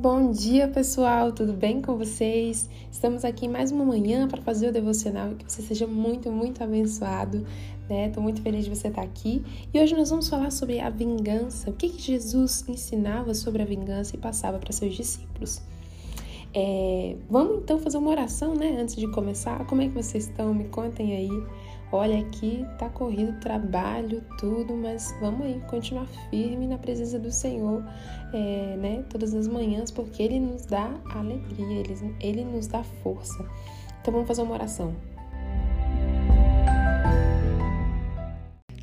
Bom dia, pessoal, tudo bem com vocês? Estamos aqui mais uma manhã para fazer o devocional que você seja muito, muito abençoado, né? Tô muito feliz de você estar aqui. E hoje nós vamos falar sobre a vingança. O que, que Jesus ensinava sobre a vingança e passava para seus discípulos. É, vamos então fazer uma oração, né? Antes de começar. Como é que vocês estão? Me contem aí. Olha, aqui tá corrido trabalho, tudo, mas vamos aí continuar firme na presença do Senhor, é, né? Todas as manhãs, porque Ele nos dá alegria, Ele, Ele nos dá força. Então vamos fazer uma oração.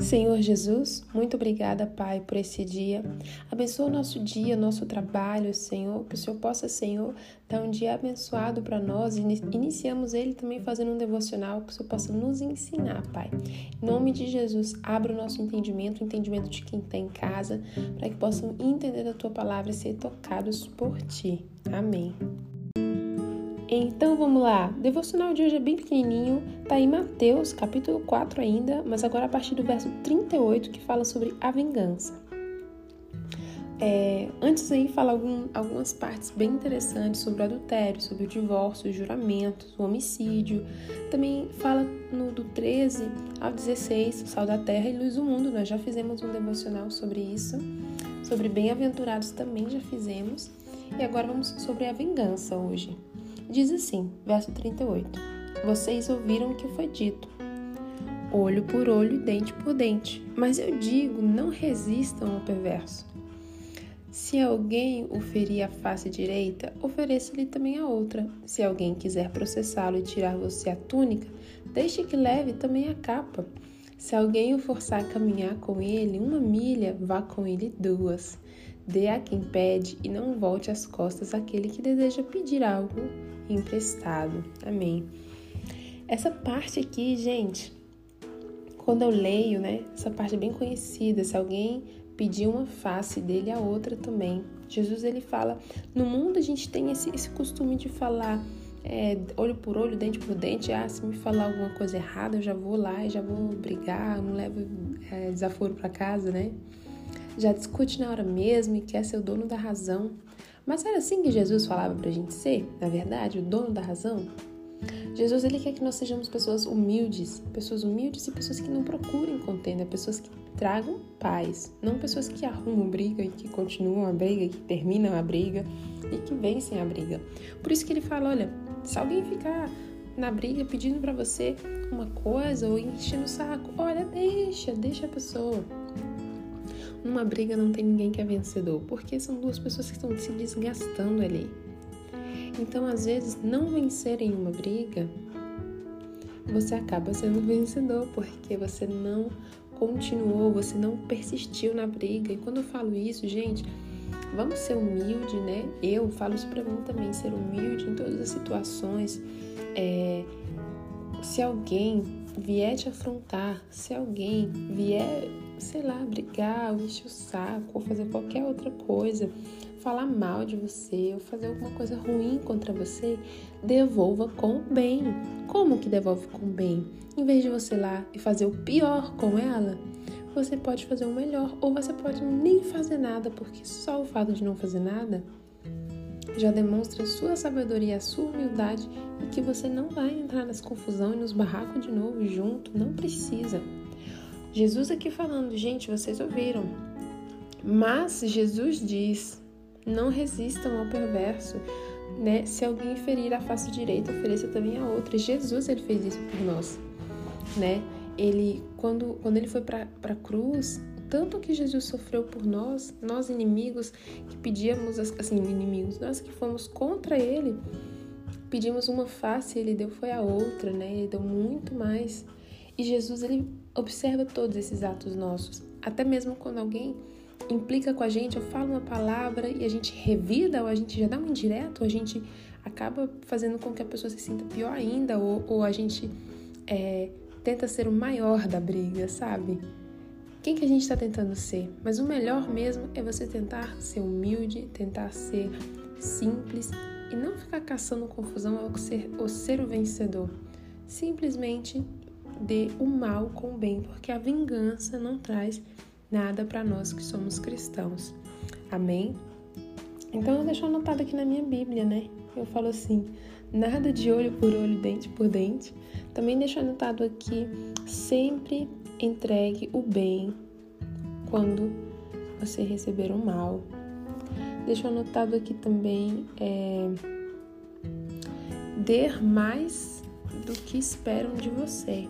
Senhor Jesus, muito obrigada, Pai, por esse dia. Abençoa o nosso dia, nosso trabalho, Senhor, que o Senhor possa, Senhor, dar um dia abençoado para nós. Iniciamos ele também fazendo um devocional, que o Senhor possa nos ensinar, Pai. Em nome de Jesus, abra o nosso entendimento, o entendimento de quem está em casa, para que possam entender a Tua palavra e ser tocados por Ti. Amém. Então vamos lá, devocional de hoje é bem pequenininho, tá em Mateus capítulo 4 ainda, mas agora a partir do verso 38 que fala sobre a vingança. É, antes aí fala algum, algumas partes bem interessantes sobre o adultério, sobre o divórcio, os juramentos, o homicídio. Também fala no do 13 ao 16, Sal da Terra e Luz do Mundo. Nós já fizemos um devocional sobre isso. Sobre bem-aventurados também já fizemos. E agora vamos sobre a vingança hoje. Diz assim, verso 38: Vocês ouviram o que foi dito: olho por olho e dente por dente. Mas eu digo: não resistam ao perverso. Se alguém o ferir a face direita, ofereça-lhe também a outra. Se alguém quiser processá-lo e tirar você a túnica, deixe que leve também a capa. Se alguém o forçar a caminhar com ele uma milha, vá com ele duas. Dê a quem pede e não volte as costas àquele que deseja pedir algo emprestado. Amém. Essa parte aqui, gente, quando eu leio, né? Essa parte é bem conhecida. Se alguém pedir uma face dele, a outra também. Jesus ele fala: no mundo a gente tem esse, esse costume de falar é, olho por olho, dente por dente. Ah, se me falar alguma coisa errada, eu já vou lá e já vou brigar, não levo é, desaforo para casa, né? Já discute na hora mesmo e quer ser o dono da razão. Mas era assim que Jesus falava para a gente ser, na verdade, o dono da razão? Jesus ele quer que nós sejamos pessoas humildes, pessoas humildes e pessoas que não procurem contenda, pessoas que tragam paz, não pessoas que arrumam briga e que continuam a briga, que terminam a briga e que vencem a briga. Por isso que ele fala, olha, se alguém ficar na briga pedindo para você uma coisa ou enchendo o saco, olha, deixa, deixa a pessoa. Numa briga não tem ninguém que é vencedor, porque são duas pessoas que estão se desgastando ali. Então, às vezes, não vencer em uma briga, você acaba sendo vencedor, porque você não continuou, você não persistiu na briga. E quando eu falo isso, gente, vamos ser humilde, né? Eu falo isso pra mim também, ser humilde em todas as situações. É, se alguém vier te afrontar, se alguém vier sei lá, brigar, ou encher o saco, ou fazer qualquer outra coisa, falar mal de você, ou fazer alguma coisa ruim contra você, devolva com bem. Como que devolve com bem? Em vez de você ir lá e fazer o pior com ela, você pode fazer o melhor, ou você pode nem fazer nada, porque só o fato de não fazer nada já demonstra sua sabedoria, sua humildade e que você não vai entrar nas confusão e nos barracos de novo junto, não precisa. Jesus aqui falando, gente, vocês ouviram. Mas Jesus diz: não resistam ao perverso. Né? Se alguém ferir a face direita, ofereça também a outra. Jesus ele fez isso por nós, né? Ele quando quando ele foi para a cruz, tanto que Jesus sofreu por nós, nós inimigos que pedíamos assim inimigos, nós que fomos contra ele, pedimos uma face, ele deu foi a outra, né? Ele deu muito mais. E Jesus ele observa todos esses atos nossos, até mesmo quando alguém implica com a gente, ou fala uma palavra e a gente revida, ou a gente já dá um indireto, ou a gente acaba fazendo com que a pessoa se sinta pior ainda, ou, ou a gente é, tenta ser o maior da briga, sabe? Quem que a gente está tentando ser? Mas o melhor mesmo é você tentar ser humilde, tentar ser simples e não ficar caçando confusão ou ser, ou ser o vencedor. Simplesmente dê o mal com o bem, porque a vingança não traz nada para nós que somos cristãos. Amém? Então eu deixo anotado aqui na minha Bíblia, né? Eu falo assim: nada de olho por olho, dente por dente. Também deixo anotado aqui: sempre entregue o bem quando você receber o mal. Deixo anotado aqui também: é, der mais do que esperam de você.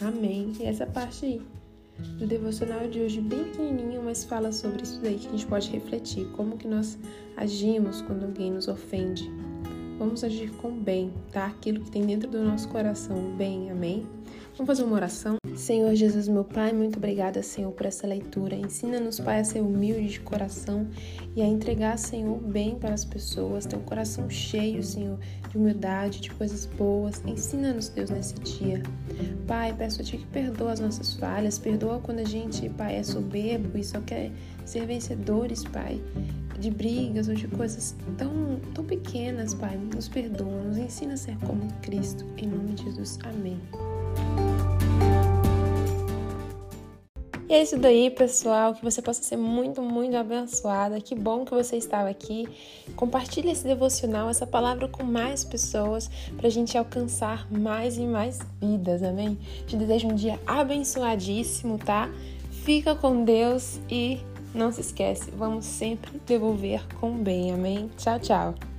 Amém. E essa parte aí do devocional de hoje bem pequenininho, mas fala sobre isso daí que a gente pode refletir, como que nós agimos quando alguém nos ofende. Vamos agir com bem, tá? Aquilo que tem dentro do nosso coração, bem, amém? Vamos fazer uma oração? Senhor Jesus, meu Pai, muito obrigada, Senhor, por essa leitura. Ensina-nos, Pai, a ser humilde de coração e a entregar, Senhor, bem para as pessoas, ter um coração cheio, Senhor, de humildade, de coisas boas. Ensina-nos, Deus, nesse dia. Pai, peço a Ti que perdoa as nossas falhas, perdoa quando a gente, Pai, é soberbo e só quer ser vencedores, Pai, de brigas ou de coisas tão, tão pequenas, Pai. Nos perdoa, nos ensina a ser como Cristo. Em nome de Jesus. Amém. E é isso daí, pessoal. Que você possa ser muito, muito abençoada. Que bom que você estava aqui. Compartilhe esse devocional, essa palavra com mais pessoas, para a gente alcançar mais e mais vidas, amém? Te desejo um dia abençoadíssimo, tá? Fica com Deus e não se esquece, vamos sempre devolver com bem, amém? Tchau, tchau.